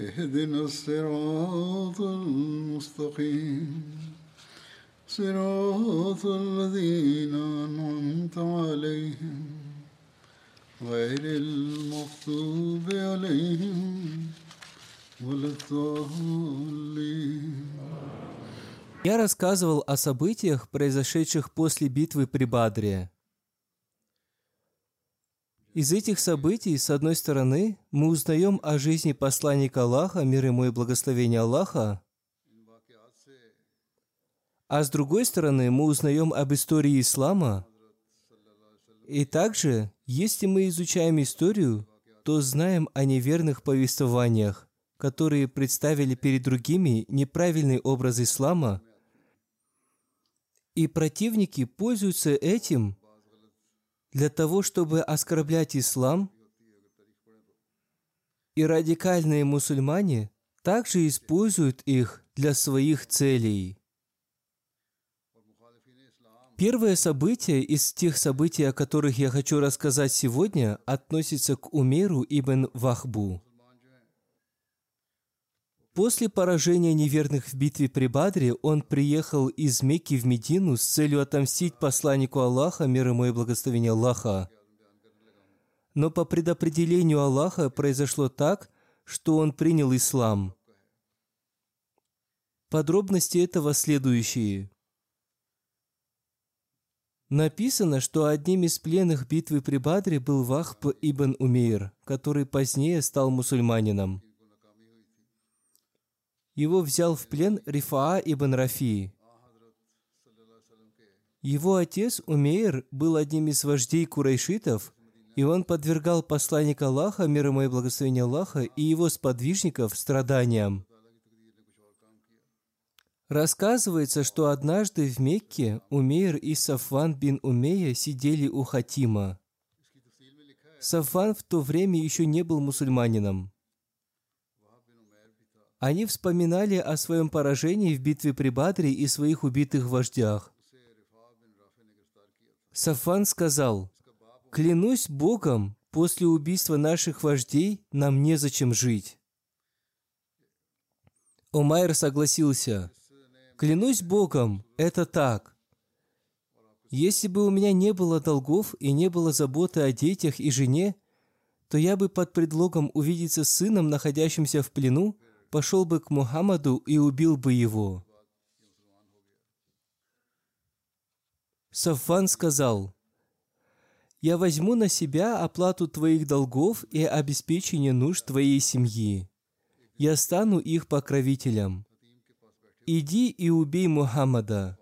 اهدنا الصراط المستقيم صراط الذين أنعمت عليهم غير المغضوب عليهم ولا الضالين Я рассказывал о событиях, произошедших после битвы при Бадре. Из этих событий, с одной стороны, мы узнаем о жизни посланника Аллаха, мир ему и благословение Аллаха, а с другой стороны, мы узнаем об истории ислама. И также, если мы изучаем историю, то знаем о неверных повествованиях, которые представили перед другими неправильный образ ислама, и противники пользуются этим для того, чтобы оскорблять ислам, и радикальные мусульмане также используют их для своих целей. Первое событие из тех событий, о которых я хочу рассказать сегодня, относится к Умеру ибн Вахбу. После поражения неверных в битве при Бадре он приехал из Мекки в Медину с целью отомстить посланнику Аллаха, мир ему и благословение Аллаха. Но по предопределению Аллаха произошло так, что он принял ислам. Подробности этого следующие. Написано, что одним из пленных битвы при Бадре был Вахб ибн Умейр, который позднее стал мусульманином. Его взял в плен Рифаа ибн Рафии. Его отец Умейр был одним из вождей курайшитов, и он подвергал посланника Аллаха, мир ему и благословение Аллаха, и его сподвижников страданиям. Рассказывается, что однажды в Мекке Умейр и Сафван бин Умея сидели у Хатима. Сафван в то время еще не был мусульманином. Они вспоминали о своем поражении в битве при Бадре и своих убитых вождях. Сафан сказал, «Клянусь Богом, после убийства наших вождей нам незачем жить». Умайр согласился, «Клянусь Богом, это так. Если бы у меня не было долгов и не было заботы о детях и жене, то я бы под предлогом увидеться с сыном, находящимся в плену, пошел бы к Мухаммаду и убил бы его. Сафван сказал, «Я возьму на себя оплату твоих долгов и обеспечение нужд твоей семьи. Я стану их покровителем. Иди и убей Мухаммада».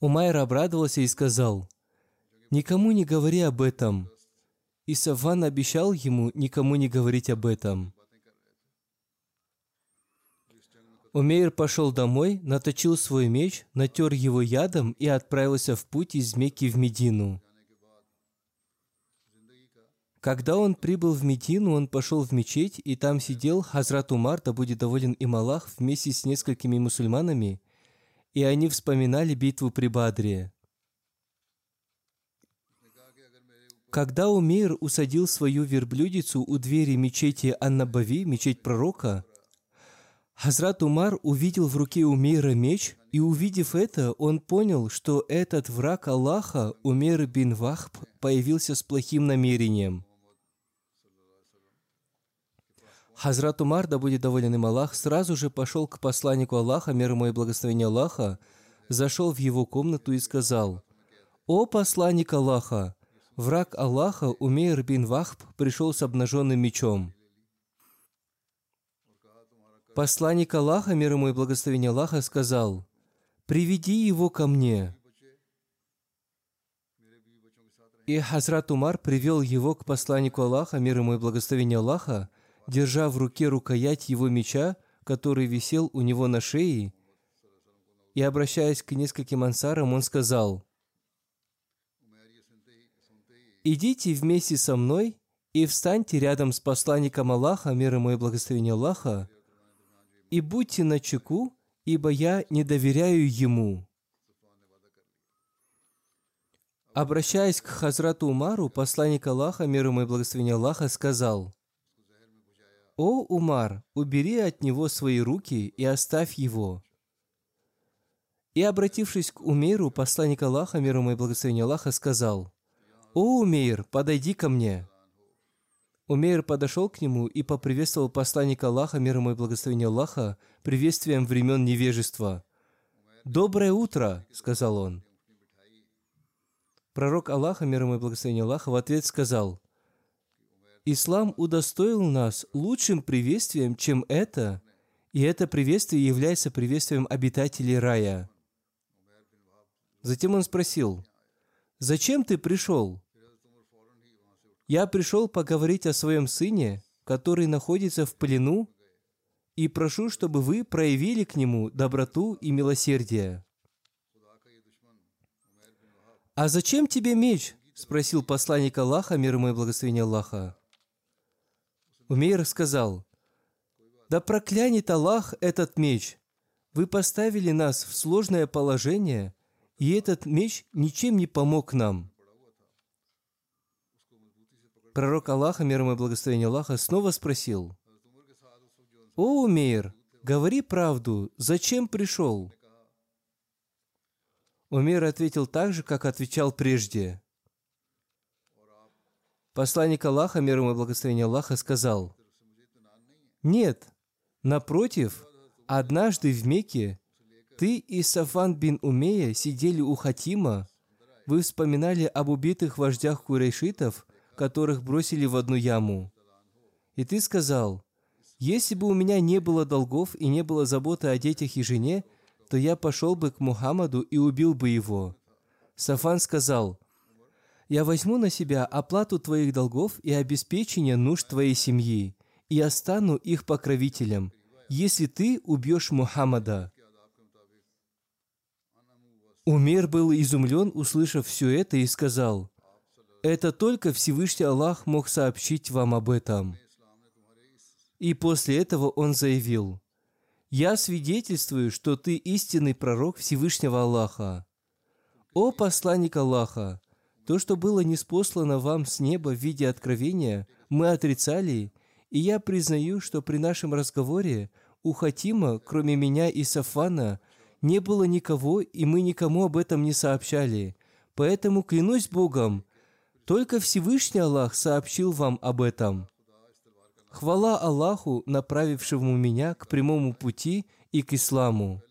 Умайр обрадовался и сказал, «Никому не говори об этом, и Савван обещал ему никому не говорить об этом. Умейр пошел домой, наточил свой меч, натер его ядом и отправился в путь из Мекки в Медину. Когда он прибыл в Медину, он пошел в мечеть, и там сидел Хазрат Умар, да будет доволен им Аллах, вместе с несколькими мусульманами, и они вспоминали битву при Бадре. Когда Умейр усадил свою верблюдицу у двери мечети Аннабави, мечеть пророка, Хазрат Умар увидел в руке Умейра меч, и увидев это, он понял, что этот враг Аллаха, Умейр бин Вахб, появился с плохим намерением. Хазрат Умар, да будет доволен им Аллах, сразу же пошел к посланнику Аллаха, мир ему и благословение Аллаха, зашел в его комнату и сказал, «О посланник Аллаха, враг Аллаха, Умейр бин Вахб, пришел с обнаженным мечом». Посланник Аллаха, мир ему и благословение Аллаха, сказал, «Приведи его ко мне». И Хазрат Умар привел его к посланнику Аллаха, мир ему и благословение Аллаха, держа в руке рукоять его меча, который висел у него на шее, и, обращаясь к нескольким ансарам, он сказал, «Идите вместе со мной и встаньте рядом с посланником Аллаха, мир ему и благословение Аллаха, и будьте на чеку, ибо я не доверяю ему». Обращаясь к Хазрату Умару, посланник Аллаха, мир ему и благословение Аллаха, сказал, «О, Умар, убери от него свои руки и оставь его». И, обратившись к Умейру, посланник Аллаха, мир ему и благословение Аллаха, сказал, «О, Умейр, подойди ко мне». Умейр подошел к нему и поприветствовал посланника Аллаха, мир ему и благословение Аллаха, приветствием времен невежества. «Доброе утро!» — сказал он. Пророк Аллаха, мир ему и благословение Аллаха, в ответ сказал, «Ислам удостоил нас лучшим приветствием, чем это, и это приветствие является приветствием обитателей рая». Затем он спросил, «Зачем ты пришел?» «Я пришел поговорить о своем сыне, который находится в плену, и прошу, чтобы вы проявили к нему доброту и милосердие». «А зачем тебе меч?» – спросил посланник Аллаха, мир ему и благословение Аллаха. Умейр сказал, «Да проклянет Аллах этот меч! Вы поставили нас в сложное положение, и этот меч ничем не помог нам». Пророк Аллаха, мир ему и благословение Аллаха, снова спросил, «О, Умейр, говори правду, зачем пришел?» Умейр ответил так же, как отвечал прежде. Посланник Аллаха, мир ему и благословение Аллаха, сказал, «Нет, напротив, однажды в Мекке ты и Сафан бин Умея сидели у Хатима, вы вспоминали об убитых вождях курейшитов, которых бросили в одну яму. И ты сказал, «Если бы у меня не было долгов и не было заботы о детях и жене, то я пошел бы к Мухаммаду и убил бы его». Сафан сказал, «Я возьму на себя оплату твоих долгов и обеспечение нужд твоей семьи, и я стану их покровителем, если ты убьешь Мухаммада». Умер был изумлен, услышав все это, и сказал, «Это только Всевышний Аллах мог сообщить вам об этом». И после этого он заявил, «Я свидетельствую, что ты истинный пророк Всевышнего Аллаха». «О посланник Аллаха, то, что было неспослано вам с неба в виде откровения, мы отрицали, и я признаю, что при нашем разговоре у Хатима, кроме меня и Сафана, не было никого, и мы никому об этом не сообщали. Поэтому клянусь Богом, только Всевышний Аллах сообщил вам об этом. Хвала Аллаху, направившему меня к прямому пути и к исламу.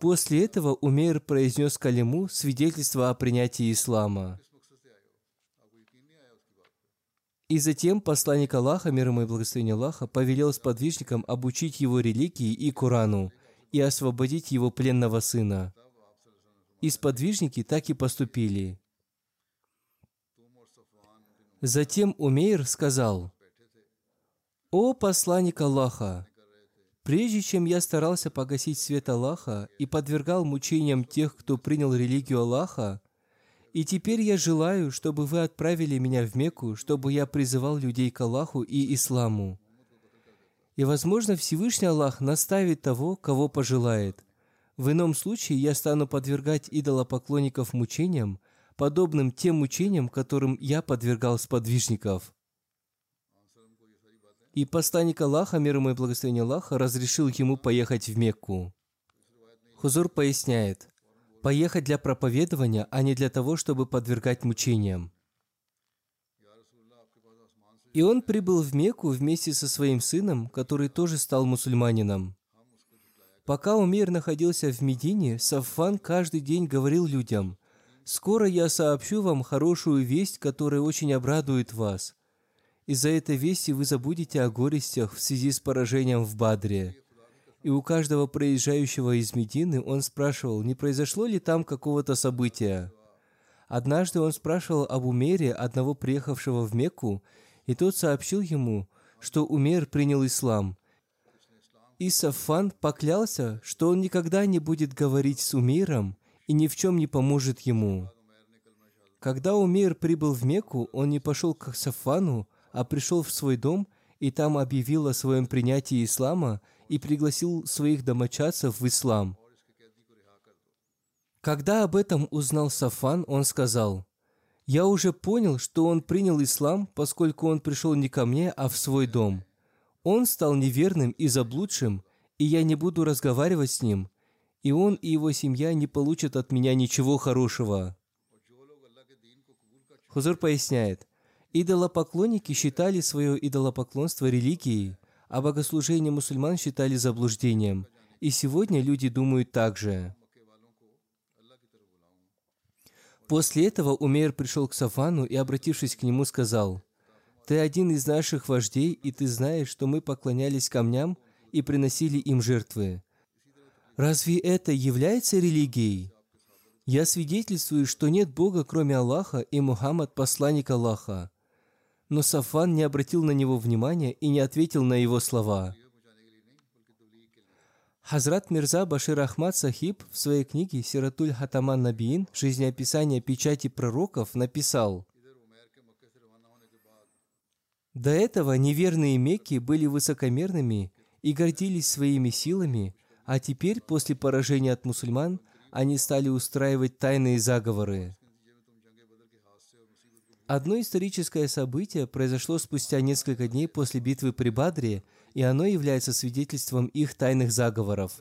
После этого Умейр произнес калиму свидетельство о принятии ислама. И затем посланник Аллаха, мир ему и благословение Аллаха, повелел сподвижникам обучить его религии и Корану и освободить его пленного сына. И сподвижники так и поступили. Затем Умейр сказал, «О посланник Аллаха, прежде чем я старался погасить свет Аллаха и подвергал мучениям тех, кто принял религию Аллаха, и теперь я желаю, чтобы вы отправили меня в Мекку, чтобы я призывал людей к Аллаху и Исламу. И, возможно, Всевышний Аллах наставит того, кого пожелает. В ином случае я стану подвергать идолопоклонников мучениям, подобным тем мучениям, которым я подвергал сподвижников. И посланник Аллаха, мир ему и благословение Аллаха, разрешил ему поехать в Мекку. Хузур поясняет, поехать для проповедования, а не для того, чтобы подвергать мучениям. И он прибыл в Мекку вместе со своим сыном, который тоже стал мусульманином. Пока Умейр находился в Медине, Саффан каждый день говорил людям, «Скоро я сообщу вам хорошую весть, которая очень обрадует вас. Из-за этой вести вы забудете о горестях в связи с поражением в Бадре». И у каждого проезжающего из Медины он спрашивал, не произошло ли там какого-то события. Однажды он спрашивал об Умере, одного приехавшего в Мекку, и тот сообщил ему, что Умер принял ислам. И Сафан поклялся, что он никогда не будет говорить с Умейром и ни в чем не поможет ему. Когда Умейр прибыл в Мекку, он не пошел к Сафану, а пришел в свой дом и там объявил о своем принятии ислама и пригласил своих домочадцев в ислам. Когда об этом узнал Сафан, он сказал, «Я уже понял, что он принял ислам, поскольку он пришел не ко мне, а в свой дом. Он стал неверным и заблудшим, и я не буду разговаривать с ним, и он и его семья не получат от меня ничего хорошего». Хузур поясняет, идолопоклонники считали свое идолопоклонство религией, а богослужение мусульман считали заблуждением. И сегодня люди думают так же. После этого Умейр пришел к Сафану и, обратившись к нему, сказал, «Ты один из наших вождей, и ты знаешь, что мы поклонялись камням и приносили им жертвы. Разве это является религией? Я свидетельствую, что нет Бога, кроме Аллаха, и Мухаммад – посланник Аллаха». Но Сафан не обратил на него внимания и не ответил на его слова. Хазрат Мирза Башир Ахмад Сахиб в своей книге «Сиратуль Хатаман Набиин. Жизнеописание печати пророков» написал, «До этого неверные Мекки были высокомерными и гордились своими силами, а теперь, после поражения от мусульман, они стали устраивать тайные заговоры. Одно историческое событие произошло спустя несколько дней после битвы при Бадре, и оно является свидетельством их тайных заговоров.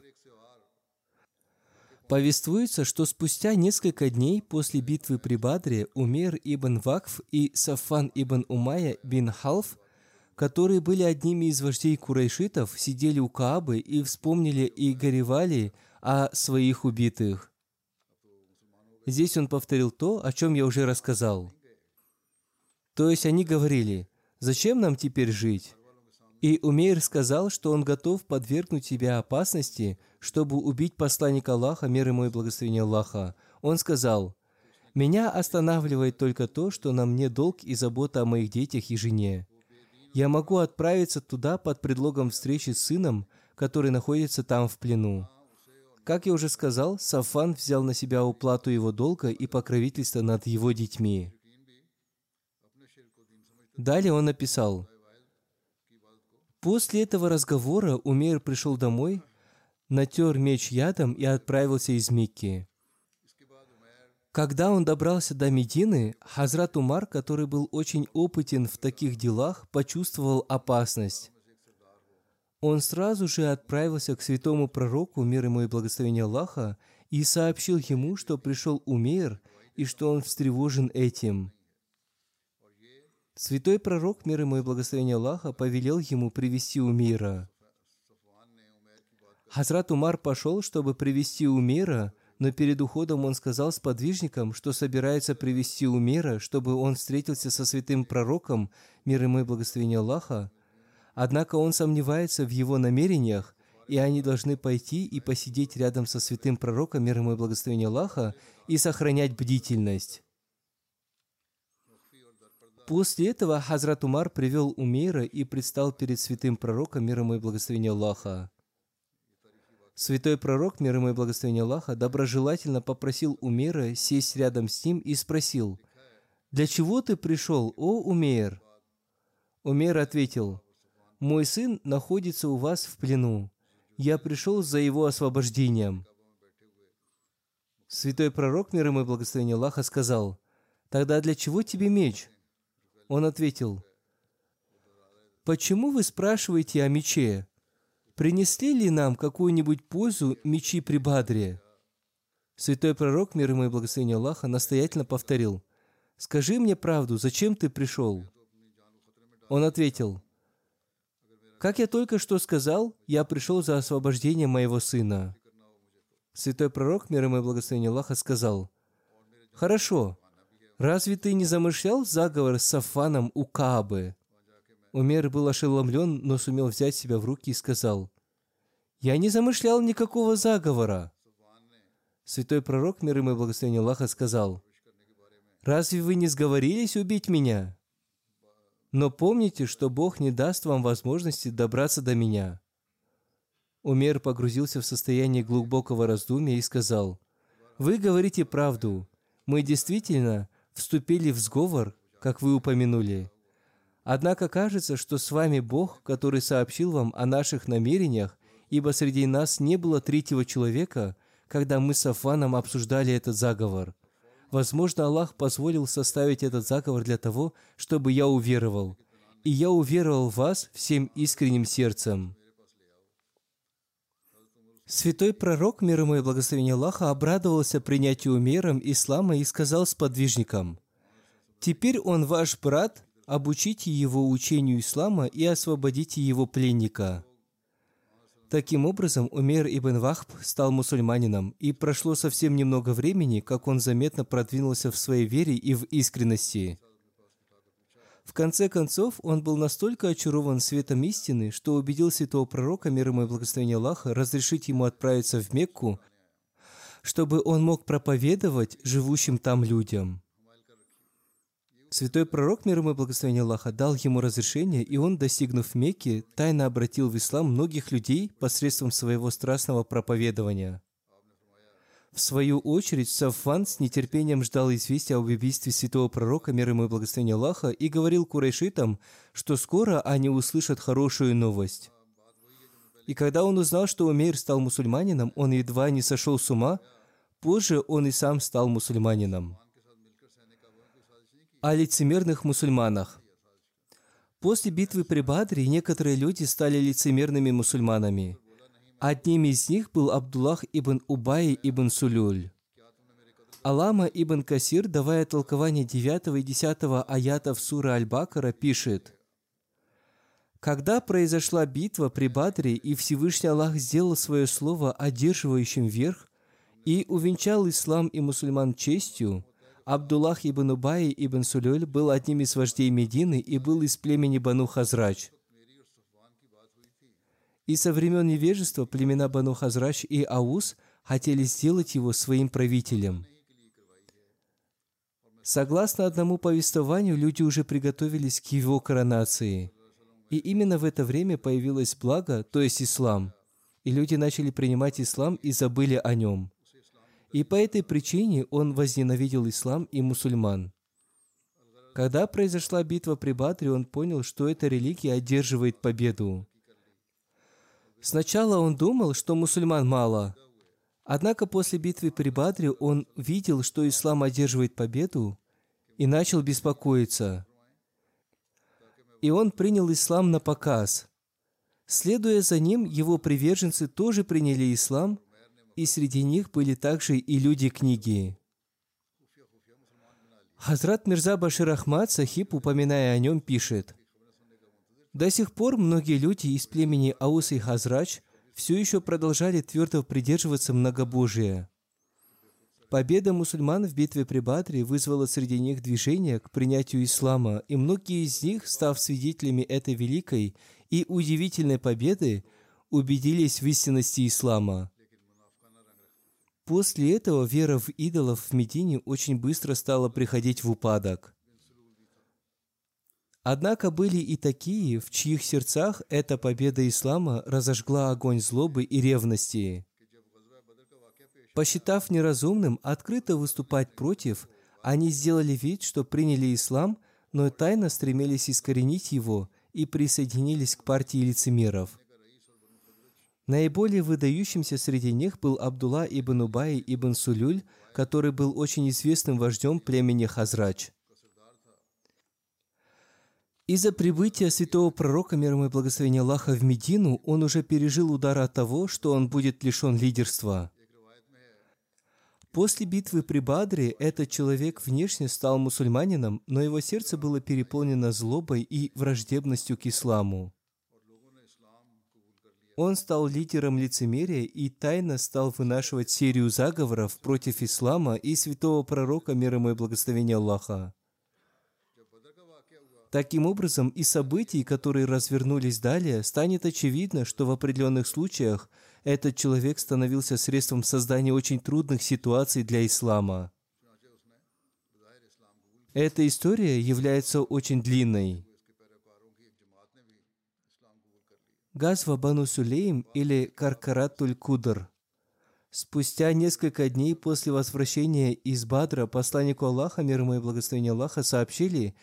Повествуется, что спустя несколько дней после битвы при Бадре Умер ибн Вакф и Сафан ибн Умая бин Халф, которые были одними из вождей курайшитов, сидели у Каабы и вспомнили и горевали о своих убитых. Здесь он повторил то, о чем я уже рассказал – то есть они говорили, «Зачем нам теперь жить?» И Умейр сказал, что он готов подвергнуть себя опасности, чтобы убить посланника Аллаха, мир ему и благословение Аллаха. Он сказал, «Меня останавливает только то, что на мне долг и забота о моих детях и жене. Я могу отправиться туда под предлогом встречи с сыном, который находится там в плену». Как я уже сказал, Сафан взял на себя уплату его долга и покровительство над его детьми. Далее он написал, «После этого разговора Умейр пришел домой, натер меч ядом и отправился из Мекки. Когда он добрался до Медины, Хазрат Умар, который был очень опытен в таких делах, почувствовал опасность. Он сразу же отправился к святому пророку, мир ему и благословение Аллаха, и сообщил ему, что пришел Умейр и что он встревожен этим – Святой пророк, мир ему и благословение Аллаха, повелел ему привести Умира. Хазрат Умар пошел, чтобы привести Умира, но перед уходом он сказал сподвижникам, что собирается привести Умира, чтобы он встретился со святым пророком, мир ему и благословение Аллаха. Однако он сомневается в его намерениях, и они должны пойти и посидеть рядом со святым пророком, мир ему и благословение Аллаха, и сохранять бдительность. После этого Хазрат Умар привел Умейра и предстал перед святым пророком, мир ему и благословение Аллаха. Святой пророк, мир ему и благословение Аллаха, доброжелательно попросил Умейра сесть рядом с ним и спросил, «Для чего ты пришел, о Умейр?» Умейр ответил, «Мой сын находится у вас в плену. Я пришел за его освобождением». Святой пророк, мир ему и благословение Аллаха, сказал, «Тогда для чего тебе меч?» Он ответил, «Почему вы спрашиваете о мече? Принесли ли нам какую-нибудь пользу мечи при Бадре?» Святой пророк, мир ему и благословение Аллаха, настоятельно повторил, «Скажи мне правду, зачем ты пришел?» Он ответил, «Как я только что сказал, я пришел за освобождением моего сына». Святой пророк, мир ему и благословение Аллаха, сказал, «Хорошо, разве ты не замышлял заговор с Сафаном у Каабы?» Умер был ошеломлен, но сумел взять себя в руки и сказал, «Я не замышлял никакого заговора». Святой пророк, мир ему и благословение Аллаха, сказал, «Разве вы не сговорились убить меня? Но помните, что Бог не даст вам возможности добраться до меня». Умер погрузился в состояние глубокого раздумья и сказал, «Вы говорите правду. Мы действительно вступили в сговор, как вы упомянули. Однако кажется, что с вами Бог, который сообщил вам о наших намерениях, ибо среди нас не было третьего человека, когда мы с Афаном обсуждали этот заговор. Возможно, Аллах позволил составить этот заговор для того, чтобы я уверовал. И я уверовал вас всем искренним сердцем. Святой пророк, мир ему и благословение Аллаха, обрадовался принятию миром ислама и сказал сподвижникам, «Теперь он ваш брат, обучите его учению ислама и освободите его пленника». Таким образом, Умер ибн Вахб стал мусульманином, и прошло совсем немного времени, как он заметно продвинулся в своей вере и в искренности. В конце концов, он был настолько очарован светом истины, что убедил святого пророка, мир ему и благословение Аллаха, разрешить ему отправиться в Мекку, чтобы он мог проповедовать живущим там людям. Святой пророк, мир ему и благословение Аллаха, дал ему разрешение, и он, достигнув Мекки, тайно обратил в ислам многих людей посредством своего страстного проповедования. В свою очередь, Сафван с нетерпением ждал известия об убийстве святого пророка, мир ему и благословение Аллаха, и говорил курайшитам, что скоро они услышат хорошую новость. И когда он узнал, что Умейр стал мусульманином, он едва не сошел с ума, позже он и сам стал мусульманином о лицемерных мусульманах. После битвы при Бадре некоторые люди стали лицемерными мусульманами. Одним из них был Абдуллах ибн Убай ибн Сулюль. Алама ибн Касир, давая толкование 9 и 10 аятов сура Аль-Бакара, пишет, «Когда произошла битва при Бадре, и Всевышний Аллах сделал свое слово одерживающим верх, и увенчал ислам и мусульман честью, Абдуллах ибн Убай ибн Сулюль был одним из вождей Медины и был из племени Бану Хазрач. И со времен невежества племена Бану Хазрач и Аус хотели сделать его своим правителем. Согласно одному повествованию, люди уже приготовились к его коронации. И именно в это время появилось благо, то есть ислам. И люди начали принимать ислам и забыли о нем. И по этой причине он возненавидел ислам и мусульман. Когда произошла битва при Бадре, он понял, что эта религия одерживает победу. Сначала он думал, что мусульман мало. Однако после битвы при Бадре он видел, что ислам одерживает победу, и начал беспокоиться. И он принял ислам на показ. Следуя за ним, его приверженцы тоже приняли ислам – и среди них были также и люди книги. Хазрат Мирза Башир Ахмад Сахиб, упоминая о нем, пишет, «До сих пор многие люди из племени Аус и Хазрач все еще продолжали твердо придерживаться многобожия. Победа мусульман в битве при Бадре вызвала среди них движение к принятию ислама, и многие из них, став свидетелями этой великой и удивительной победы, убедились в истинности ислама. После этого вера в идолов в Медине очень быстро стала приходить в упадок. Однако были и такие, в чьих сердцах эта победа ислама разожгла огонь злобы и ревности. Посчитав неразумным открыто выступать против, они сделали вид, что приняли ислам, но тайно стремились искоренить его и присоединились к партии лицемеров. Наиболее выдающимся среди них был Абдулла ибн Убай ибн Сулюль, который был очень известным вождем племени Хазрач. Из-за прибытия святого пророка, мир ему и благословения Аллаха, в Медину, он уже пережил удар от того, что он будет лишен лидерства. После битвы при Бадре этот человек внешне стал мусульманином, но его сердце было переполнено злобой и враждебностью к исламу. Он стал лидером лицемерия и тайно стал вынашивать серию заговоров против ислама и святого пророка, мир ему и благословения Аллаха. Таким образом, из событий, которые развернулись далее, станет очевидно, что в определенных случаях этот человек становился средством создания очень трудных ситуаций для ислама. Эта история является очень длинной. Газва Бану Сулейм или Каркаратуль Кудр. Спустя несколько дней после возвращения из Бадра посланнику Аллаха, мир ему и благословение Аллаха, сообщили,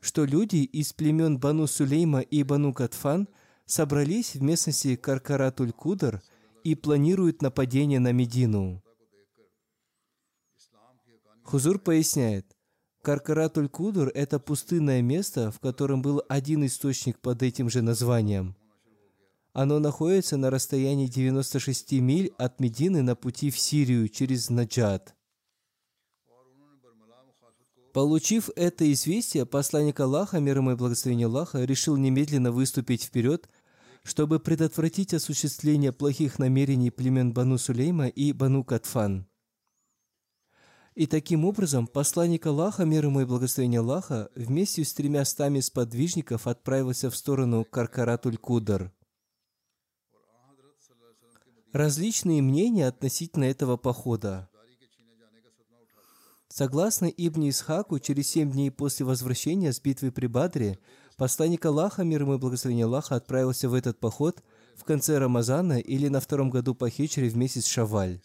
что люди из племен Бану Сулейма и Бану Катфан собрались в местности Каркаратуль Кудр и планируют нападение на Медину. Хузур поясняет, Каркаратуль Кудр – это пустынное место, в котором был один источник под этим же названием – оно находится на расстоянии 96 миль от Медины на пути в Сирию через Наджат. Получив это известие, посланник Аллаха, мир ему и благословение Аллаха, решил немедленно выступить вперед, чтобы предотвратить осуществление плохих намерений племен Бану Сулейма и Бану Катфан. И таким образом посланник Аллаха, мир ему и благословение Аллаха, вместе с тремя стами сподвижников отправился в сторону Каркаратуль-Кудар – различные мнения относительно этого похода. Согласно Ибн Исхаку, через семь дней после возвращения с битвы при Бадре, посланник Аллаха, мир ему и благословение Аллаха, отправился в этот поход в конце Рамазана или на втором году по хичре в месяц Шаваль.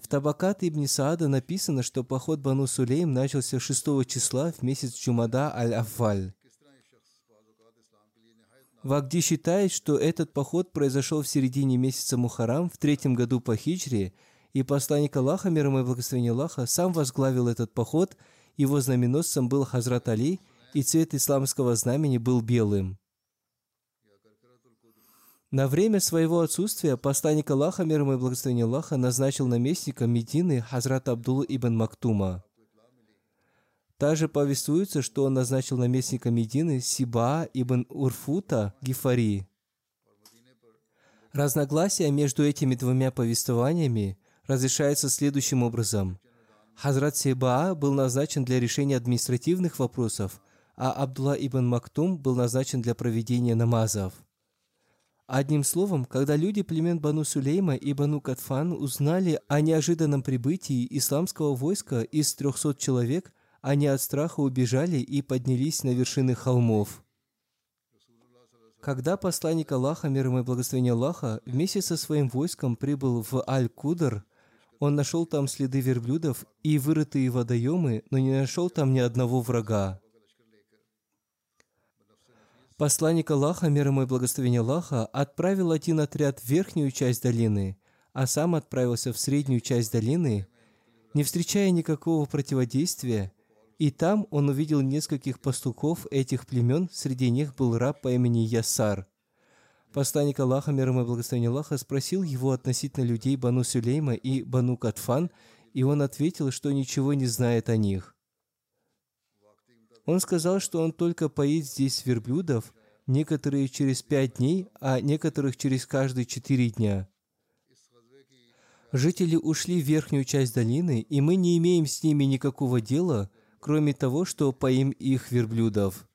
В Табакат Ибн Саада написано, что поход Бану Сулейм начался 6 числа в месяц Чумада Аль-Афваль. Вагди считает, что этот поход произошел в середине месяца Мухарам в третьем году по хиджре, и посланник Аллаха, мир ему и благословение Аллаха, сам возглавил этот поход, его знаменосцем был Хазрат Али, и цвет исламского знамени был белым. На время своего отсутствия посланник Аллаха, мир ему и благословение Аллаха, назначил наместником Медины Хазрата Абдулла ибн Мактума – также повествуется, что он назначил наместника Медины Сиба ибн Урфута Гифари. Разногласия между этими двумя повествованиями разрешаются следующим образом. Хазрат Сибаа был назначен для решения административных вопросов, а Абдулла ибн Мактум был назначен для проведения намазов. Одним словом, когда люди племен Бану Сулейма и Бану Катфан узнали о неожиданном прибытии исламского войска из 300 человек – они от страха убежали и поднялись на вершины холмов. Когда посланник Аллаха, мир ему и благословение Аллаха, вместе со своим войском прибыл в Аль-Кудр, он нашел там следы верблюдов и вырытые водоемы, но не нашел там ни одного врага. Посланник Аллаха, мир ему и благословение Аллаха, отправил один отряд в верхнюю часть долины, а сам отправился в среднюю часть долины, не встречая никакого противодействия, и там он увидел нескольких пастухов этих племен, среди них был раб по имени Ясар. Посланник Аллаха, мир ему и благословение Аллаха, спросил его относительно людей Бану Сулейма и Бану Катфан, и он ответил, что ничего не знает о них. Он сказал, что он только поит здесь верблюдов, некоторые через пять дней, а некоторых через каждые четыре дня. Жители ушли в верхнюю часть долины, и мы не имеем с ними никакого дела – кроме того, что поим их верблюдов.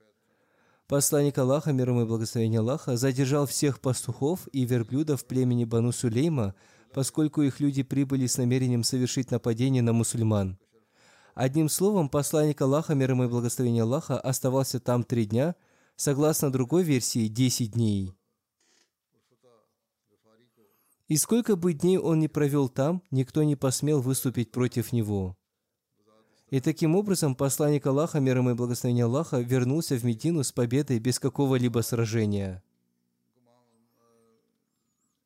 Посланник Аллаха, мир ему и благословение Аллаха, задержал всех пастухов и верблюдов племени Бану Сулейма, поскольку их люди прибыли с намерением совершить нападение на мусульман. Одним словом, посланник Аллаха, мир ему и благословение Аллаха, оставался там три дня, согласно другой версии, десять дней. И сколько бы дней он ни провел там, никто не посмел выступить против него. И таким образом посланник Аллаха, мир ему и благословение Аллаха, вернулся в Медину с победой без какого-либо сражения.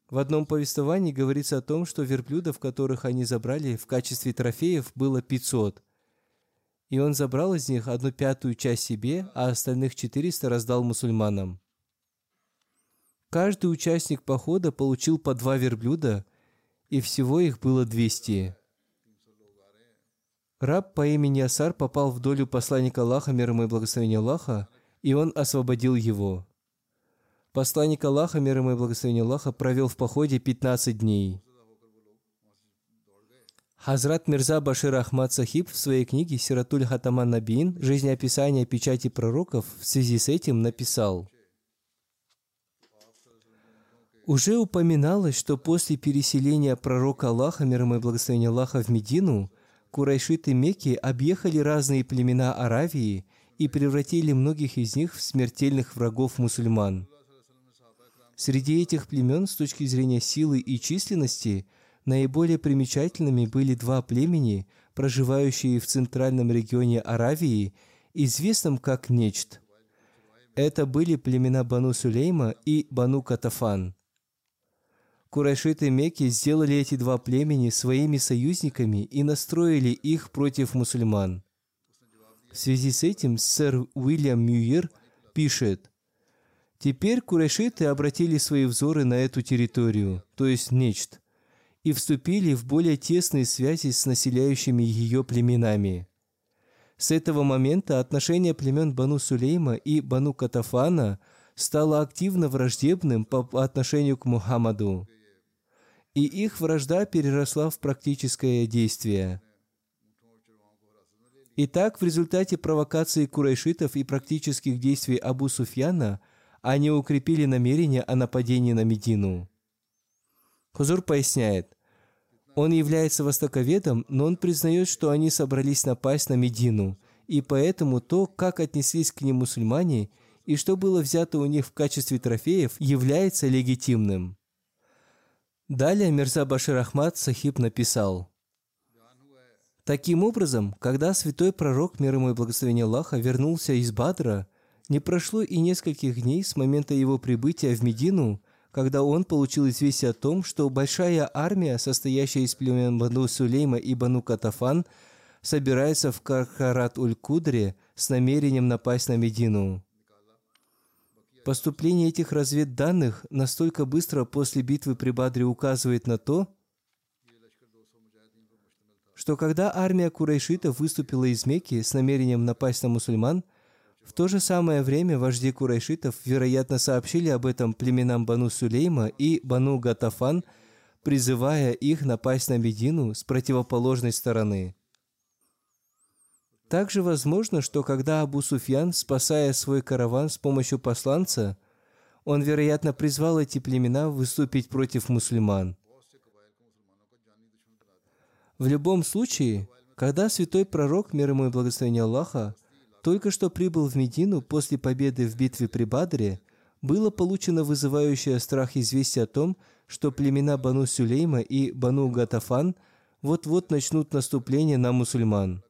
В одном повествовании говорится о том, что верблюдов, которых они забрали в качестве трофеев, было 500. И он забрал из них одну пятую часть себе, а остальных 400 раздал мусульманам. Каждый участник похода получил по два верблюда, и всего их было двести. Раб по имени Асар попал в долю посланника Аллаха, мир ему и благословение Аллаха, и он освободил его. Посланник Аллаха, мир ему и благословение Аллаха, провел в походе 15 дней. Хазрат Мирза Башир Ахмад Сахиб в своей книге «Сиратуль Хатаман Набиин. Жизнеописание печати пророков» в связи с этим написал Уже упоминалось, что после переселения пророка Аллаха, мир ему и благословение Аллаха, в Медину, курайшиты Мекки объехали разные племена Аравии и превратили многих из них в смертельных врагов мусульман. Среди этих племен, с точки зрения силы и численности, наиболее примечательными были два племени, проживающие в центральном регионе Аравии, известном как Нечт. Это были племена Бану Сулейма и Бану Катафан – Курайшиты Мекки сделали эти два племени своими союзниками и настроили их против мусульман. В связи с этим сэр Уильям Мюир пишет, «Теперь курайшиты обратили свои взоры на эту территорию, то есть Нечт, и вступили в более тесные связи с населяющими ее племенами. С этого момента отношение племен Бану Сулейма и Бану Катафана стало активно враждебным по отношению к Мухаммаду и их вражда переросла в практическое действие. Итак, в результате провокации курайшитов и практических действий Абу Суфьяна они укрепили намерение о нападении на Медину. Хузур поясняет, он является востоковедом, но он признает, что они собрались напасть на Медину, и поэтому то, как отнеслись к ним мусульмане и что было взято у них в качестве трофеев, является легитимным. Далее Мирза Башир Ахмад Сахиб написал, Таким образом, когда святой пророк, мир ему и благословение Аллаха, вернулся из Бадра, не прошло и нескольких дней с момента его прибытия в Медину, когда он получил известие о том, что большая армия, состоящая из племен Бану Сулейма и Бану Катафан, собирается в Кархарат-уль-Кудре с намерением напасть на Медину. Поступление этих разведданных настолько быстро после битвы при Бадре указывает на то, что когда армия курайшитов выступила из Мекки с намерением напасть на мусульман, в то же самое время вожди курайшитов, вероятно, сообщили об этом племенам Бану Сулейма и Бану Гатафан, призывая их напасть на Медину с противоположной стороны – также возможно, что когда Абу Суфьян, спасая свой караван с помощью посланца, он, вероятно, призвал эти племена выступить против мусульман. В любом случае, когда святой пророк, мир ему и благословение Аллаха, только что прибыл в Медину после победы в битве при Бадре, было получено вызывающее страх известие о том, что племена Бану Сюлейма и Бану Гатафан вот-вот начнут наступление на мусульман –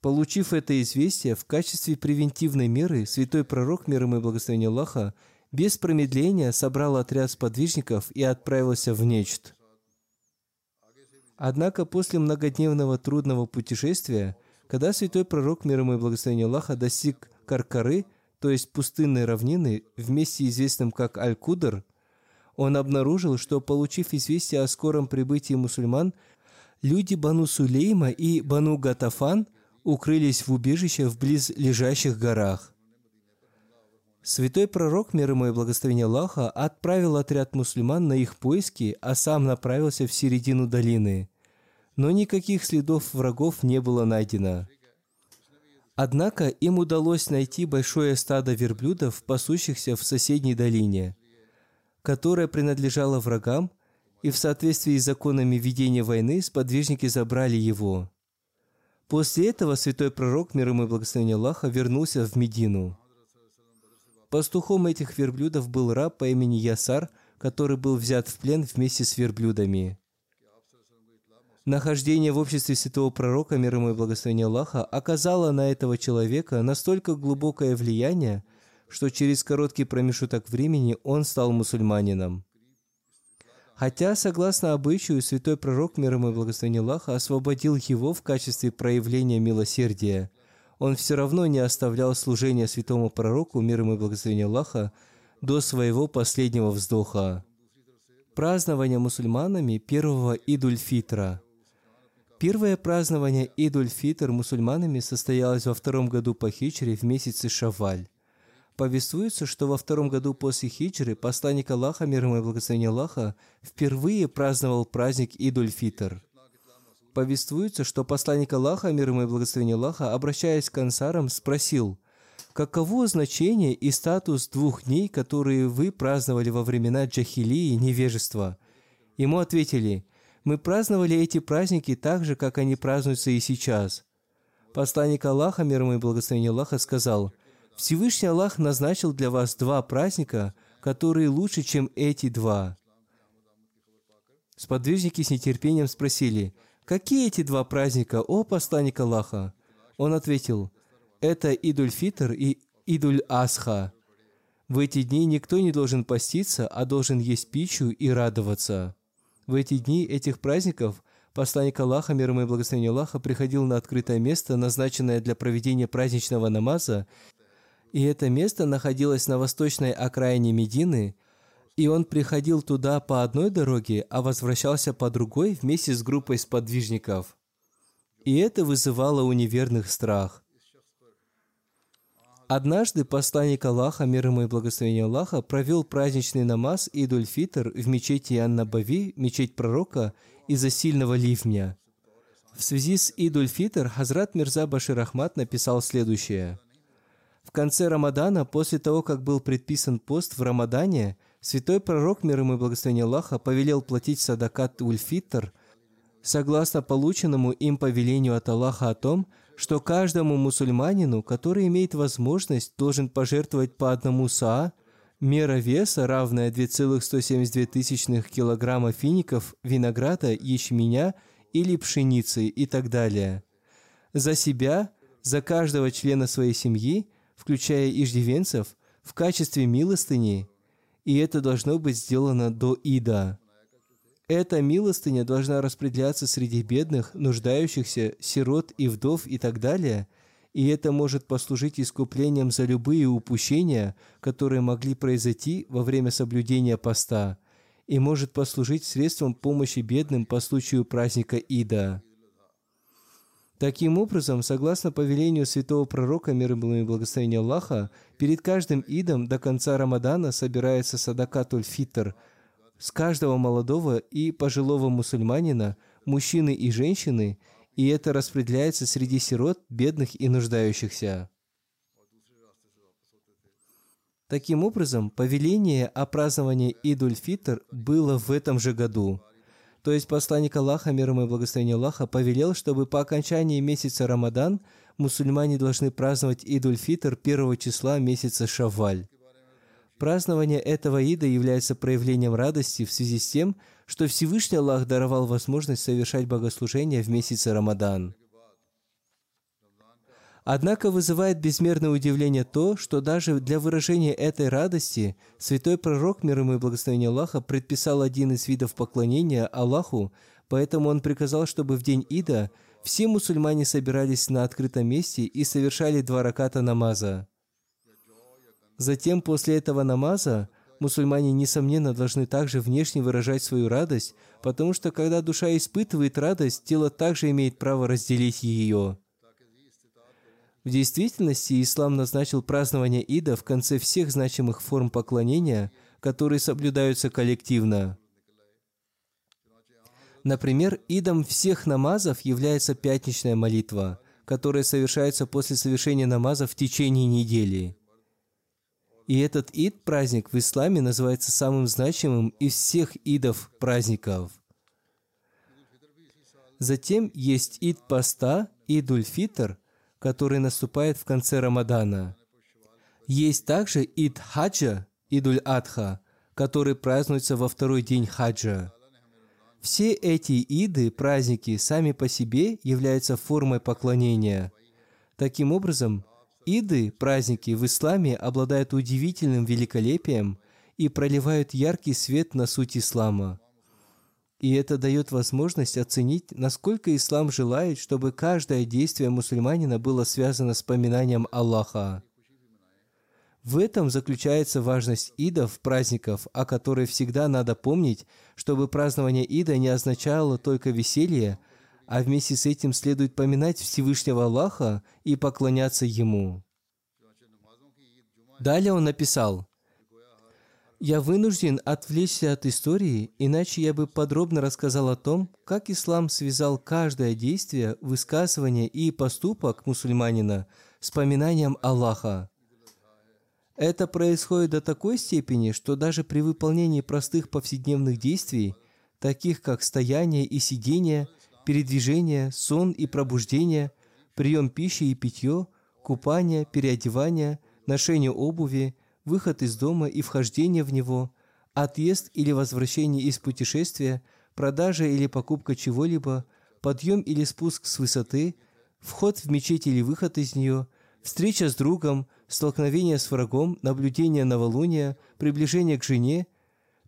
Получив это известие, в качестве превентивной меры святой пророк, мир ему и благословение Аллаха, без промедления собрал отряд сподвижников и отправился в Нечт. Однако после многодневного трудного путешествия, когда святой пророк, мир ему и благословение Аллаха, достиг Каркары, то есть пустынной равнины, вместе известным как Аль-Кудр, он обнаружил, что, получив известие о скором прибытии мусульман, люди Бану Сулейма и Бану Гатафан – укрылись в убежище в близлежащих горах. Святой пророк, мир ему и благословение Аллаха, отправил отряд мусульман на их поиски, а сам направился в середину долины. Но никаких следов врагов не было найдено. Однако им удалось найти большое стадо верблюдов, пасущихся в соседней долине, которое принадлежало врагам, и в соответствии с законами ведения войны сподвижники забрали его. После этого святой пророк, мир ему и благословение Аллаха, вернулся в Медину. Пастухом этих верблюдов был раб по имени Ясар, который был взят в плен вместе с верблюдами. Нахождение в обществе святого пророка, мир ему и благословение Аллаха, оказало на этого человека настолько глубокое влияние, что через короткий промежуток времени он стал мусульманином. Хотя, согласно обычаю, святой пророк, мир ему и благословение Аллаха, освободил его в качестве проявления милосердия, он все равно не оставлял служение святому пророку, мир ему и благословение Аллаха, до своего последнего вздоха. Празднование мусульманами первого Идуль-Фитра. Первое празднование Идуль-Фитр мусульманами состоялось во втором году по хиджре в месяце Шаваль. Повествуется, что во втором году после хиджры посланник Аллаха, мир ему и благословение Аллаха, впервые праздновал праздник Идуль-Фитр. Повествуется, что посланник Аллаха, мир ему и благословение Аллаха, обращаясь к ансарам, спросил, каково значение и статус двух дней, которые вы праздновали во времена джахилии невежества? Ему ответили, мы праздновали эти праздники так же, как они празднуются и сейчас. Посланник Аллаха, мир ему и благословение Аллаха, сказал, Всевышний Аллах назначил для вас два праздника, которые лучше, чем эти два. Сподвижники с нетерпением спросили, «Какие эти два праздника, о посланник Аллаха?» Он ответил, «Это Идуль-Фитр и Идуль-Асха. В эти дни никто не должен поститься, а должен есть пищу и радоваться». В эти дни этих праздников посланник Аллаха, мир ему и благословение Аллаха, приходил на открытое место, назначенное для проведения праздничного намаза, и это место находилось на восточной окраине Медины, и он приходил туда по одной дороге, а возвращался по другой вместе с группой сподвижников. И это вызывало у неверных страх. Однажды посланник Аллаха, мир ему и благословение Аллаха, провел праздничный намаз Идуль-Фитр в мечети Ан-Набави, мечеть пророка, из-за сильного ливня. В связи с Идуль-Фитр Хазрат Мирза Башир Ахмад написал следующее – в конце Рамадана, после того, как был предписан пост в Рамадане, святой пророк, мир ему и благословение Аллаха, повелел платить садакат ульфитр, согласно полученному им повелению от Аллаха о том, что каждому мусульманину, который имеет возможность, должен пожертвовать по одному саа, мера веса, равная 2,172 килограмма фиников, винограда, ячменя или пшеницы и так далее. За себя, за каждого члена своей семьи – включая иждивенцев, в качестве милостыни, и это должно быть сделано до Ида. Эта милостыня должна распределяться среди бедных, нуждающихся, сирот и вдов и так далее, и это может послужить искуплением за любые упущения, которые могли произойти во время соблюдения поста, и может послужить средством помощи бедным по случаю праздника Ида. Таким образом, согласно повелению святого пророка, мир ему и благословения Аллаха, перед каждым идом до конца Рамадана собирается садакатуль фитр с каждого молодого и пожилого мусульманина, мужчины и женщины, и это распределяется среди сирот, бедных и нуждающихся. Таким образом, повеление о праздновании Идуль-Фитр было в этом же году – то есть посланник Аллаха, мир ему и благословение Аллаха, повелел, чтобы по окончании месяца Рамадан мусульмане должны праздновать Идуль-Фитр первого числа месяца Шавваль. Празднование этого ида является проявлением радости в связи с тем, что Всевышний Аллах даровал возможность совершать богослужение в месяце Рамадан. Однако вызывает безмерное удивление то, что даже для выражения этой радости святой пророк, мир ему и благословение Аллаха, предписал один из видов поклонения Аллаху, поэтому он приказал, чтобы в день Ида все мусульмане собирались на открытом месте и совершали два раката намаза. Затем, после этого намаза, мусульмане, несомненно, должны также внешне выражать свою радость, потому что когда душа испытывает радость, тело также имеет право разделить ее – в действительности ислам назначил празднование Ида в конце всех значимых форм поклонения, которые соблюдаются коллективно. Например, идом всех намазов является пятничная молитва, которая совершается после совершения намаза в течение недели. И этот ид, праздник в исламе, называется самым значимым из всех идов праздников. Затем есть ид поста, идуль фитр, который наступает в конце Рамадана. Есть также Ид Хаджа, Идуль Адха, который празднуется во второй день хаджа. Все эти иды, праздники, сами по себе являются формой поклонения. Таким образом, иды, праздники в исламе обладают удивительным великолепием и проливают яркий свет на суть ислама – и это дает возможность оценить, насколько ислам желает, чтобы каждое действие мусульманина было связано с поминанием Аллаха. В этом заключается важность идов, праздников, о которой всегда надо помнить, чтобы празднование ида не означало только веселье, а вместе с этим следует поминать Всевышнего Аллаха и поклоняться Ему. Далее он написал, «Я вынужден отвлечься от истории, иначе я бы подробно рассказал о том, как ислам связал каждое действие, высказывание и поступок мусульманина с поминанием Аллаха. Это происходит до такой степени, что даже при выполнении простых повседневных действий, таких как стояние и сидение, передвижение, сон и пробуждение, прием пищи и питье, купание, переодевание, ношение обуви, выход из дома и вхождение в него, отъезд или возвращение из путешествия, продажа или покупка чего-либо, подъем или спуск с высоты, вход в мечеть или выход из нее, встреча с другом – столкновение с врагом, наблюдение новолуния, приближение к жене.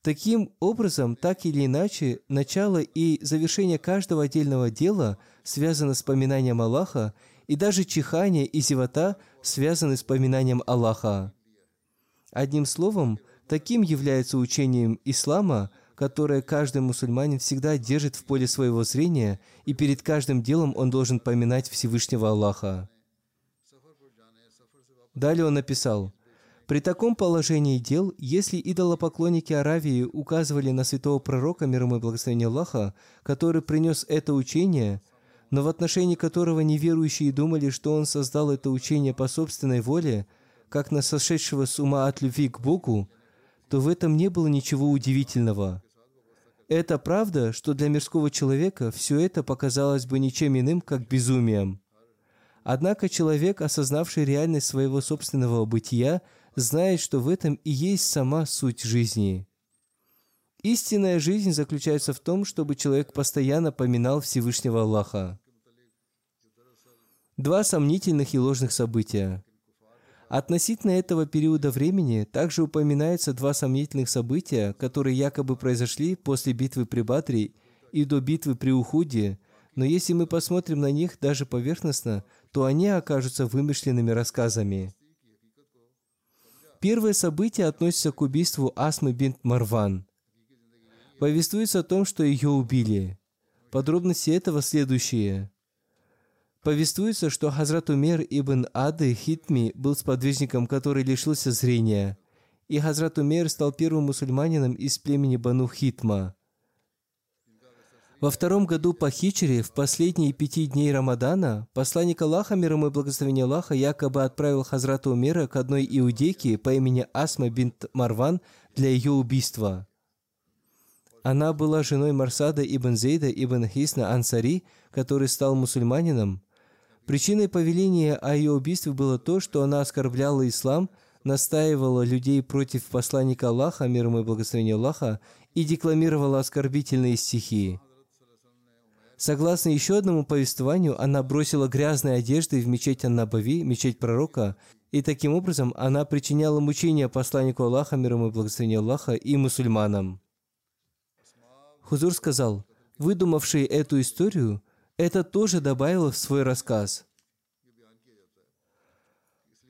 Таким образом, так или иначе, начало и завершение каждого отдельного дела связано с поминанием Аллаха, и даже чихание и зевота связаны с поминанием Аллаха. Одним словом, таким является учением ислама, которое каждый мусульманин всегда держит в поле своего зрения, и перед каждым делом он должен поминать Всевышнего Аллаха. Далее он написал, «При таком положении дел, если идолопоклонники Аравии указывали на святого пророка, мир ему и благословение Аллаха, который принес это учение, но в отношении которого неверующие думали, что он создал это учение по собственной воле, как на сошедшего с ума от любви к Богу, то в этом не было ничего удивительного. Это правда, что для мирского человека все это показалось бы ничем иным, как безумием. Однако человек, осознавший реальность своего собственного бытия, знает, что в этом и есть сама суть жизни. Истинная жизнь заключается в том, чтобы человек постоянно поминал Всевышнего Аллаха. Два сомнительных и ложных события. Относительно этого периода времени также упоминаются два сомнительных события, которые якобы произошли после битвы при Бадре и до битвы при Ухуде, но если мы посмотрим на них даже поверхностно, то они окажутся вымышленными рассказами. Первое событие относится к убийству Асмы бинт Марван. Повествуется о том, что ее убили. Подробности этого следующие. Повествуется, что Хазрат Умер ибн Ады Хитми был сподвижником, который лишился зрения, и Хазрат Умер стал первым мусульманином из племени Бану Хитма – во втором году по хичере, в последние пяти дней Рамадана, посланник Аллаха, мир ему и благословение Аллаха, якобы отправил Хазрата Умера к одной иудейке по имени Асма бинт Марван для ее убийства. Она была женой Марсада ибн Зейда ибн Хисна Ансари, который стал мусульманином. Причиной повеления о ее убийстве было то, что она оскорбляла ислам, настаивала людей против посланника Аллаха, мир ему и благословение Аллаха, и декламировала оскорбительные стихи. Согласно еще одному повествованию, она бросила грязные одежды в мечеть Аннабави, мечеть пророка, и таким образом она причиняла мучения посланнику Аллаха, мир ему и благословение Аллаха, и мусульманам. Хузур сказал, выдумавший эту историю, это тоже добавил в свой рассказ.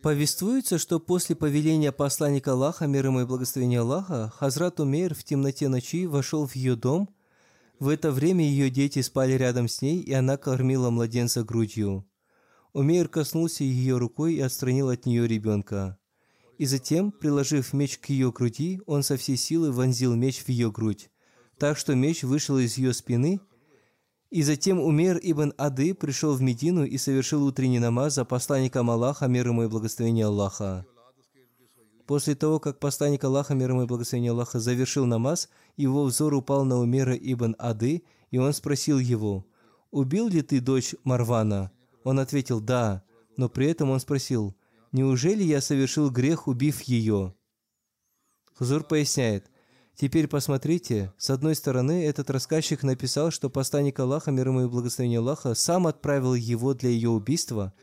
Повествуется, что после повеления посланника Аллаха, мир ему и благословение Аллаха, Хазрат Умейр в темноте ночи вошел в ее дом – в это время ее дети спали рядом с ней, и она кормила младенца грудью. Умейр коснулся ее рукой и отстранил от нее ребенка. И затем, приложив меч к ее груди, он со всей силы вонзил меч в ее грудь, так что меч вышел из ее спины. И затем Умер ибн Ады пришел в Медину и совершил утренний намаз за посланником Аллаха, мир ему и благословение Аллаха. После того, как посланник Аллаха, мир ему и благословение Аллаха, завершил намаз, его взор упал на Умера ибн Ады, и он спросил его, «Убил ли ты дочь Марвана?» Он ответил, «Да», но при этом он спросил, «Неужели я совершил грех, убив ее?» Хузур поясняет, Теперь посмотрите, с одной стороны, этот рассказчик написал, что посланник Аллаха, мир ему и благословение Аллаха, сам отправил его для ее убийства,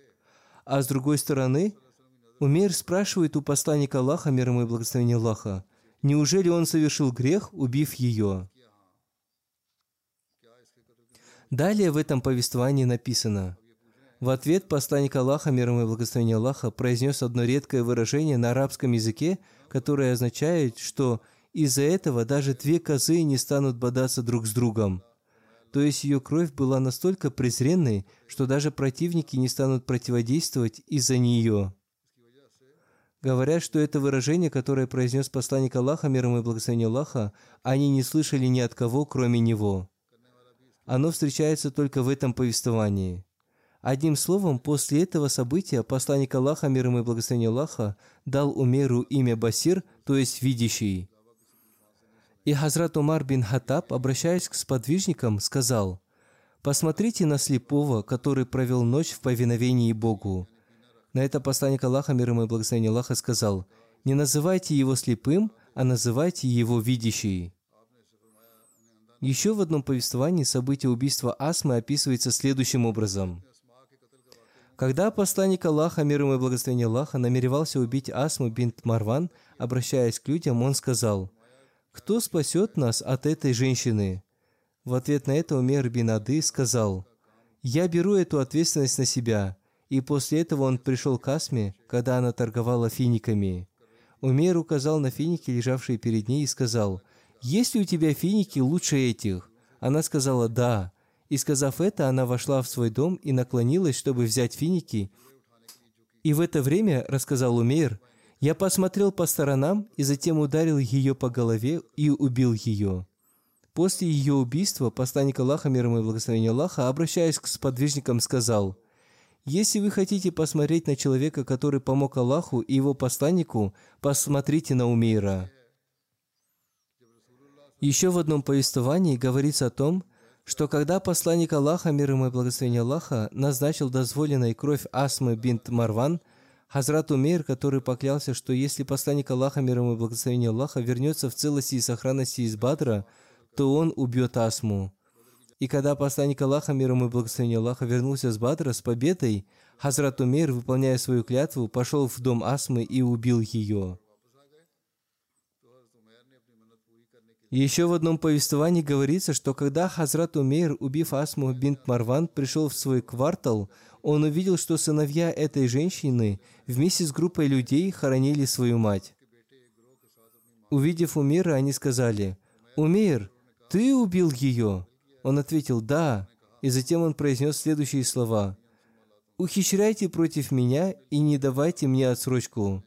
а с другой стороны, Умейр спрашивает у посланника Аллаха, мир ему и благословение Аллаха, неужели он совершил грех, убив ее? Далее в этом повествовании написано, В ответ посланник Аллаха, мир ему и благословение Аллаха, произнес одно редкое выражение на арабском языке, которое означает, что из-за этого даже две козы не станут бодаться друг с другом. То есть ее кровь была настолько презренной, что даже противники не станут противодействовать из-за нее. Говорят, что это выражение, которое произнес посланник Аллаха, мир ему и благословение Аллаха, они не слышали ни от кого, кроме него. Оно встречается только в этом повествовании – Одним словом, после этого события посланник Аллаха, мир ему и благословение Аллаха, дал Умеру имя Басир, то есть «видящий». И Хазрат Умар бин Хатаб, обращаясь к сподвижникам, сказал, «Посмотрите на слепого, который провел ночь в повиновении Богу». На это посланник Аллаха, мир ему и благословение Аллаха, сказал, «Не называйте его слепым, а называйте его видящий». Еще в одном повествовании событие убийства Асмы описывается следующим образом – когда посланник Аллаха, мир ему и благословение Аллаха, намеревался убить Асму бинт Марван, обращаясь к людям, он сказал, «Кто спасет нас от этой женщины?» В ответ на это Умер бин Ады сказал, «Я беру эту ответственность на себя». И после этого он пришел к Асме, когда она торговала финиками. Умер указал на финики, лежавшие перед ней, и сказал, «Есть ли у тебя финики лучше этих?» Она сказала, «Да». И сказав это, она вошла в свой дом и наклонилась, чтобы взять финики. И в это время, рассказал Умейр, я посмотрел по сторонам и затем ударил ее по голове и убил ее. После ее убийства посланник Аллаха, мир ему и благословение Аллаха, обращаясь к сподвижникам, сказал, «Если вы хотите посмотреть на человека, который помог Аллаху и его посланнику, посмотрите на Умейра». Еще в одном повествовании говорится о том, что когда посланник Аллаха, мир ему и благословение Аллаха, назначил дозволенной кровь Асмы бинт Марван, Хазрат Умейр, который поклялся, что если посланник Аллаха, мир ему и благословение Аллаха, вернется в целости и сохранности из Бадра, то он убьет Асму. И когда посланник Аллаха, мир ему и благословение Аллаха, вернулся с Бадра с победой, Хазрат Умейр, выполняя свою клятву, пошел в дом Асмы и убил ее. Еще в одном повествовании говорится, что когда Хазрат Умейр, убив Асму бинт Марван, пришел в свой квартал, он увидел, что сыновья этой женщины вместе с группой людей хоронили свою мать. Увидев Умейра, они сказали, «Умейр, ты убил ее?» Он ответил, «Да». И затем он произнес следующие слова, «Ухищряйте против меня и не давайте мне отсрочку».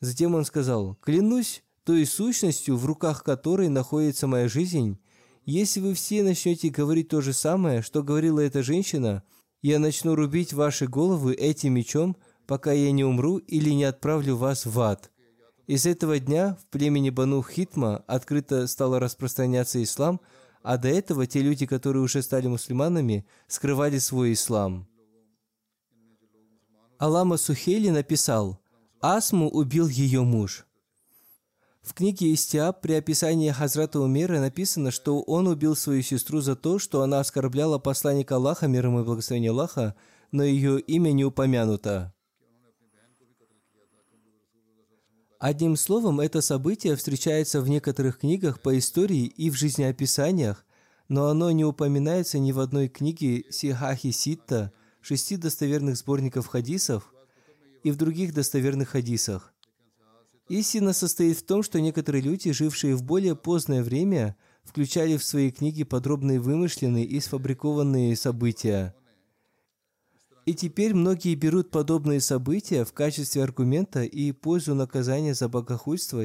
Затем он сказал, «Клянусь той сущностью, в руках которой находится моя жизнь, если вы все начнете говорить то же самое, что говорила эта женщина, я начну рубить ваши головы этим мечом, пока я не умру или не отправлю вас в ад. Из этого дня в племени Бану Хитма открыто стало распространяться ислам, а до этого те люди, которые уже стали мусульманами, скрывали свой ислам. Алама Сухейли написал, «Асму убил ее муж». В книге Истиаб при описании Хазрата Умира написано, что он убил свою сестру за то, что она оскорбляла посланника Аллаха, мир ему и благословение Аллаха, но ее имя не упомянуто. Одним словом, это событие встречается в некоторых книгах по истории и в жизнеописаниях, но оно не упоминается ни в одной книге Сихахи Ситта, шести достоверных сборников хадисов, и в других достоверных хадисах. Истина состоит в том, что некоторые люди, жившие в более позднее время, включали в свои книги подробные вымышленные и сфабрикованные события. И теперь многие берут подобные события в качестве аргумента и пользу наказания за богохульство,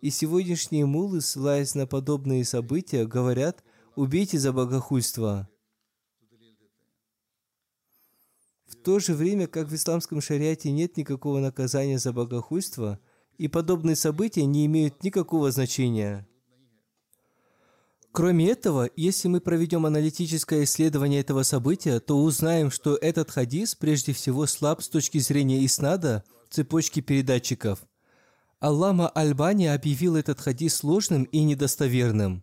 и сегодняшние мулы, ссылаясь на подобные события, говорят «убейте за богохульство». В то же время, как в исламском шариате нет никакого наказания за богохульство – и подобные события не имеют никакого значения. Кроме этого, если мы проведем аналитическое исследование этого события, то узнаем, что этот хадис прежде всего слаб с точки зрения иснада, цепочки передатчиков. Аллама Альбани объявил этот хадис сложным и недостоверным.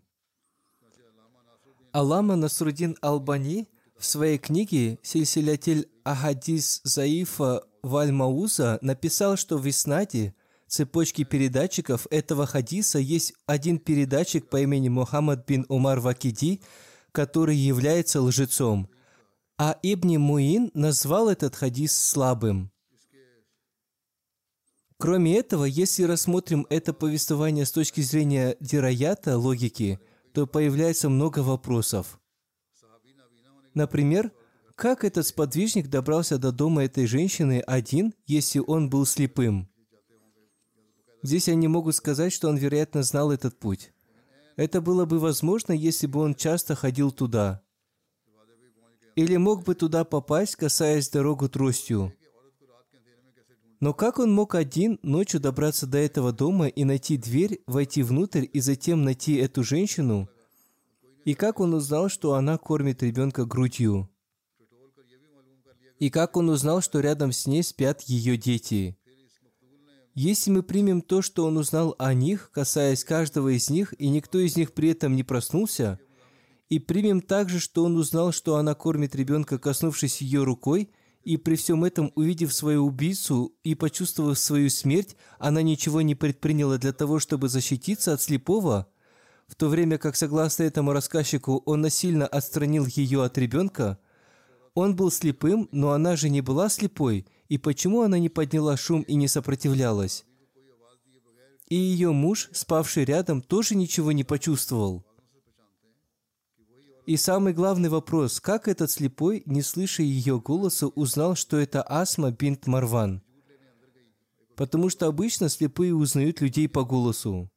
Аллама Насрудин Албани в своей книге «Сильсилятель Ахадис Заифа Вальмауза» написал, что в Иснаде – цепочки передатчиков этого хадиса есть один передатчик по имени Мухаммад бин Умар Вакиди, который является лжецом. А Ибн Муин назвал этот хадис слабым. Кроме этого, если рассмотрим это повествование с точки зрения дираята, логики, то появляется много вопросов. Например, как этот сподвижник добрался до дома этой женщины один, если он был слепым? Здесь они могут сказать, что он, вероятно, знал этот путь. Это было бы возможно, если бы он часто ходил туда. Или мог бы туда попасть, касаясь дорогу тростью. Но как он мог один ночью добраться до этого дома и найти дверь, войти внутрь и затем найти эту женщину? И как он узнал, что она кормит ребенка грудью? И как он узнал, что рядом с ней спят ее дети? Если мы примем то, что он узнал о них, касаясь каждого из них, и никто из них при этом не проснулся, и примем также, что он узнал, что она кормит ребенка, коснувшись ее рукой, и при всем этом, увидев свою убийцу и почувствовав свою смерть, она ничего не предприняла для того, чтобы защититься от слепого, в то время как, согласно этому рассказчику, он насильно отстранил ее от ребенка, он был слепым, но она же не была слепой, и почему она не подняла шум и не сопротивлялась? И ее муж, спавший рядом, тоже ничего не почувствовал. И самый главный вопрос, как этот слепой, не слыша ее голоса, узнал, что это Асма бинт Марван? Потому что обычно слепые узнают людей по голосу.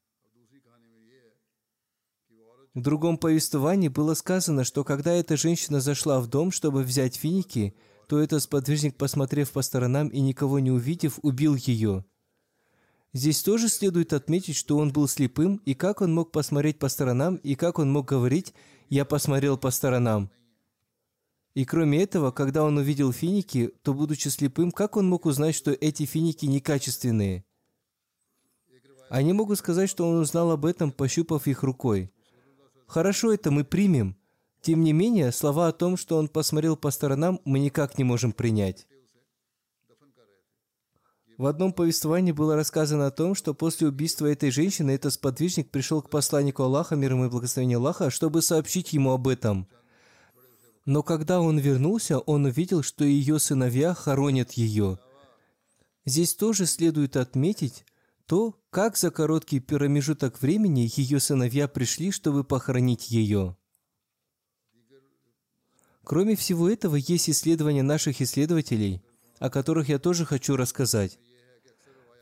В другом повествовании было сказано, что когда эта женщина зашла в дом, чтобы взять финики, то этот сподвижник, посмотрев по сторонам и никого не увидев, убил ее. Здесь тоже следует отметить, что он был слепым, и как он мог посмотреть по сторонам, и как он мог говорить «я посмотрел по сторонам». И кроме этого, когда он увидел финики, то, будучи слепым, как он мог узнать, что эти финики некачественные? Они могут сказать, что он узнал об этом, пощупав их рукой. Хорошо, это мы примем. Тем не менее, слова о том, что он посмотрел по сторонам, мы никак не можем принять. В одном повествовании было рассказано о том, что после убийства этой женщины этот сподвижник пришел к посланнику Аллаха, мир ему и благословение Аллаха, чтобы сообщить ему об этом. Но когда он вернулся, он увидел, что ее сыновья хоронят ее. Здесь тоже следует отметить то, как за короткий промежуток времени ее сыновья пришли, чтобы похоронить ее. Кроме всего этого, есть исследования наших исследователей, о которых я тоже хочу рассказать.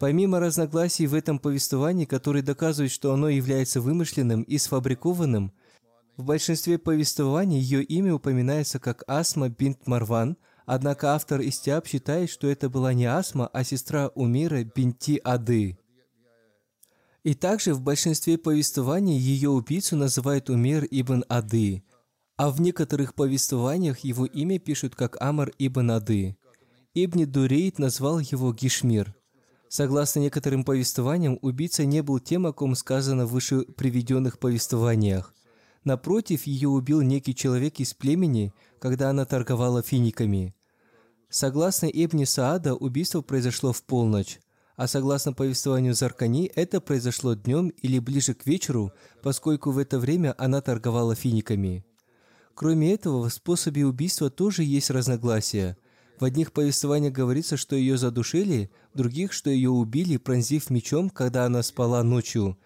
Помимо разногласий в этом повествовании, которые доказывают, что оно является вымышленным и сфабрикованным, в большинстве повествований ее имя упоминается как Асма бинт Марван, однако автор Истиаб считает, что это была не Асма, а сестра Умира бинти Ады. И также в большинстве повествований ее убийцу называют Умир ибн Ады, а в некоторых повествованиях его имя пишут как Амар ибн Ады. Ибн Дурейт назвал его Гишмир – Согласно некоторым повествованиям, убийца не был тем, о ком сказано в выше приведенных повествованиях. Напротив, ее убил некий человек из племени, когда она торговала финиками. Согласно Ибн Саада, убийство произошло в полночь, а согласно повествованию Заркани, это произошло днем или ближе к вечеру, поскольку в это время она торговала финиками. Кроме этого, в способе убийства тоже есть разногласия – в одних повествованиях говорится, что ее задушили, в других, что ее убили, пронзив мечом, когда она спала ночью.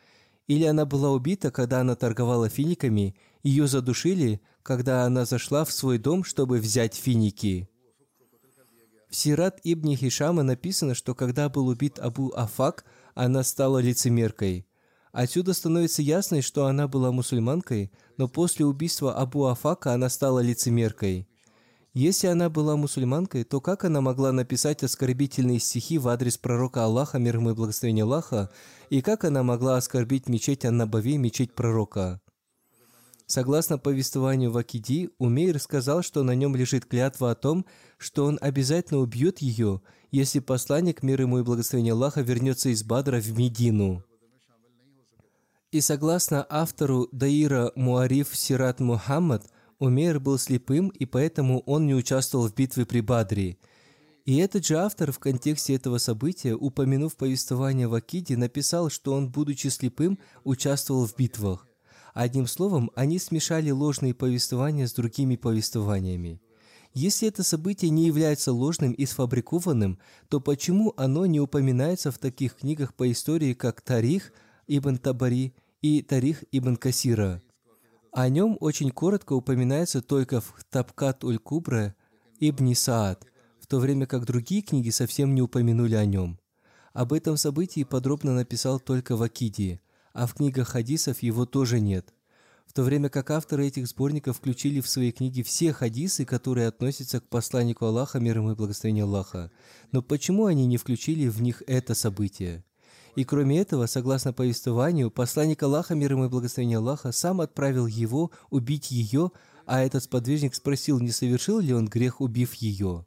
Или она была убита, когда она торговала финиками, ее задушили, когда она зашла в свой дом, чтобы взять финики. В Сират Ибн Хишама написано, что когда был убит Абу Афак, она стала лицемеркой. Отсюда становится ясно, что она была мусульманкой, но после убийства Абу Афака она стала лицемеркой. Если она была мусульманкой, то как она могла написать оскорбительные стихи в адрес пророка Аллаха, мир ему и благословение Аллаха, и как она могла оскорбить мечеть Аннабави, мечеть пророка? Согласно повествованию Вакиди, Умейр сказал, что на нем лежит клятва о том, что он обязательно убьет ее, если посланник, мир ему и благословение Аллаха, вернется из Бадра в Медину. И согласно автору Даира Муариф Сират Мухаммад – Умейр был слепым, и поэтому он не участвовал в битве при Бадре. И этот же автор в контексте этого события, упомянув повествование в Акиде, написал, что он, будучи слепым, участвовал в битвах. Одним словом, они смешали ложные повествования с другими повествованиями. Если это событие не является ложным и сфабрикованным, то почему оно не упоминается в таких книгах по истории, как Тарих Ибн Табари и Тарих Ибн Касира? О нем очень коротко упоминается только в Табкат Уль-Кубра Ибн Саад, в то время как другие книги совсем не упомянули о нем. Об этом событии подробно написал только Вакиди, а в книгах хадисов его тоже нет, в то время как авторы этих сборников включили в свои книги все хадисы, которые относятся к посланнику Аллаха, мир ему и благословение Аллаха. Но почему они не включили в них это событие? И кроме этого, согласно повествованию, посланник Аллаха, мир ему и благословение Аллаха, сам отправил его убить ее, а этот сподвижник спросил, не совершил ли он грех, убив ее.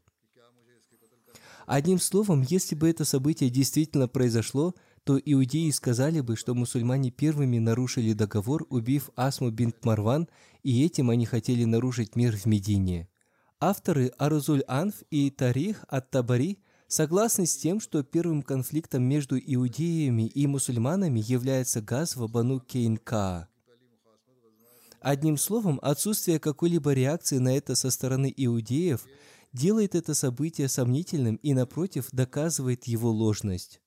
Одним словом, если бы это событие действительно произошло, то иудеи сказали бы, что мусульмане первыми нарушили договор, убив Асму бинт Марван, и этим они хотели нарушить мир в Медине. Авторы Арузуль Анф и Тарих ат-Табари согласны с тем, что первым конфликтом между иудеями и мусульманами является газ в Бану Кейнка. Одним словом, отсутствие какой-либо реакции на это со стороны иудеев – делает это событие сомнительным и, напротив, доказывает его ложность.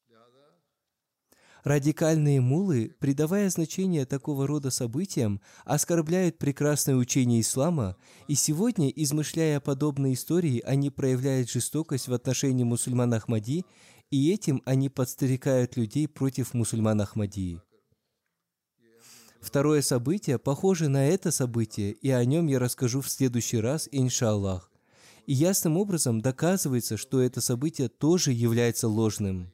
Радикальные мулы, придавая значение такого рода событиям, оскорбляют прекрасное учение ислама, и сегодня, измышляя подобные истории, они проявляют жестокость в отношении мусульман Ахмади, и этим они подстерегают людей против мусульман Ахмадии. Второе событие похоже на это событие, и о нем я расскажу в следующий раз, иншаллах. И ясным образом доказывается, что это событие тоже является ложным.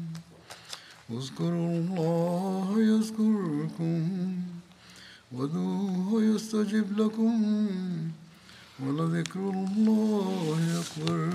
اذكروا الله يذكركم ودوه يستجب لكم ولذكر الله أكبر.